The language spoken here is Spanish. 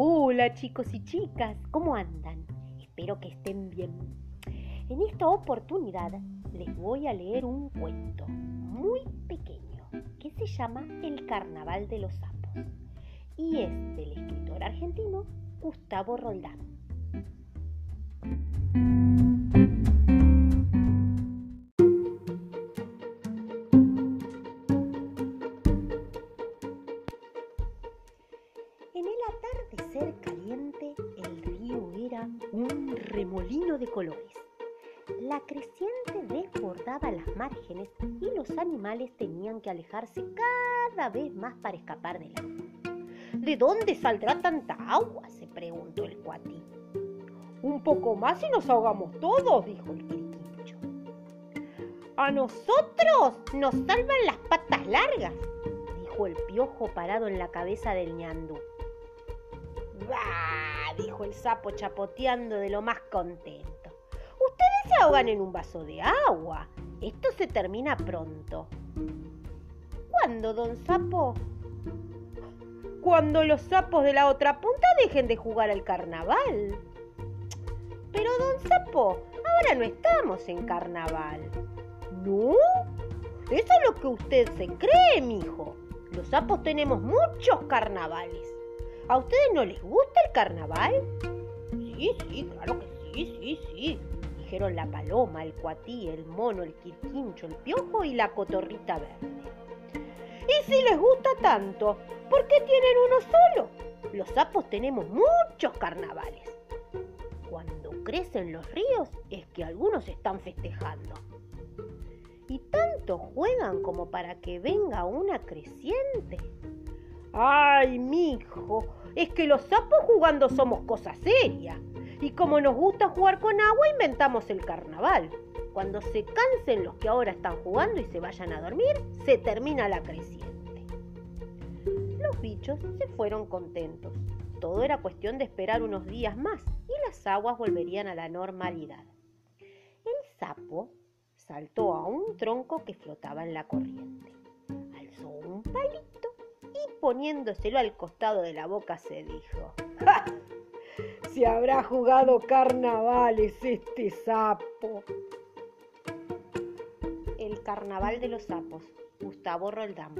Hola chicos y chicas, ¿cómo andan? Espero que estén bien. En esta oportunidad les voy a leer un cuento muy pequeño que se llama El Carnaval de los Sapos y es del escritor argentino Gustavo Roldán. Caliente, el río era un remolino de colores. La creciente desbordaba las márgenes y los animales tenían que alejarse cada vez más para escapar del agua. ¿De dónde saldrá tanta agua? se preguntó el cuatí. Un poco más y nos ahogamos todos, dijo el quiriquincho. A nosotros nos salvan las patas largas, dijo el piojo parado en la cabeza del ñandú. ¡Bah! dijo el sapo chapoteando de lo más contento. Ustedes se ahogan en un vaso de agua. Esto se termina pronto. ¿Cuándo, don Sapo? Cuando los sapos de la otra punta dejen de jugar al carnaval. Pero, don Sapo, ahora no estamos en carnaval. ¿No? Eso es lo que usted se cree, mijo. Los sapos tenemos muchos carnavales. ¿A ustedes no les gusta el carnaval? Sí, sí, claro que sí, sí, sí. Dijeron la paloma, el cuatí, el mono, el quirquincho, el piojo y la cotorrita verde. Y si les gusta tanto, ¿por qué tienen uno solo? Los sapos tenemos muchos carnavales. Cuando crecen los ríos es que algunos están festejando. Y tanto juegan como para que venga una creciente. Ay, mijo, es que los sapos jugando somos cosa seria. Y como nos gusta jugar con agua, inventamos el carnaval. Cuando se cansen los que ahora están jugando y se vayan a dormir, se termina la creciente. Los bichos se fueron contentos. Todo era cuestión de esperar unos días más y las aguas volverían a la normalidad. El sapo saltó a un tronco que flotaba en la corriente. Alzó un palito poniéndoselo al costado de la boca se dijo, ¡Ja! Se habrá jugado carnavales este sapo. El carnaval de los sapos, Gustavo Roldán.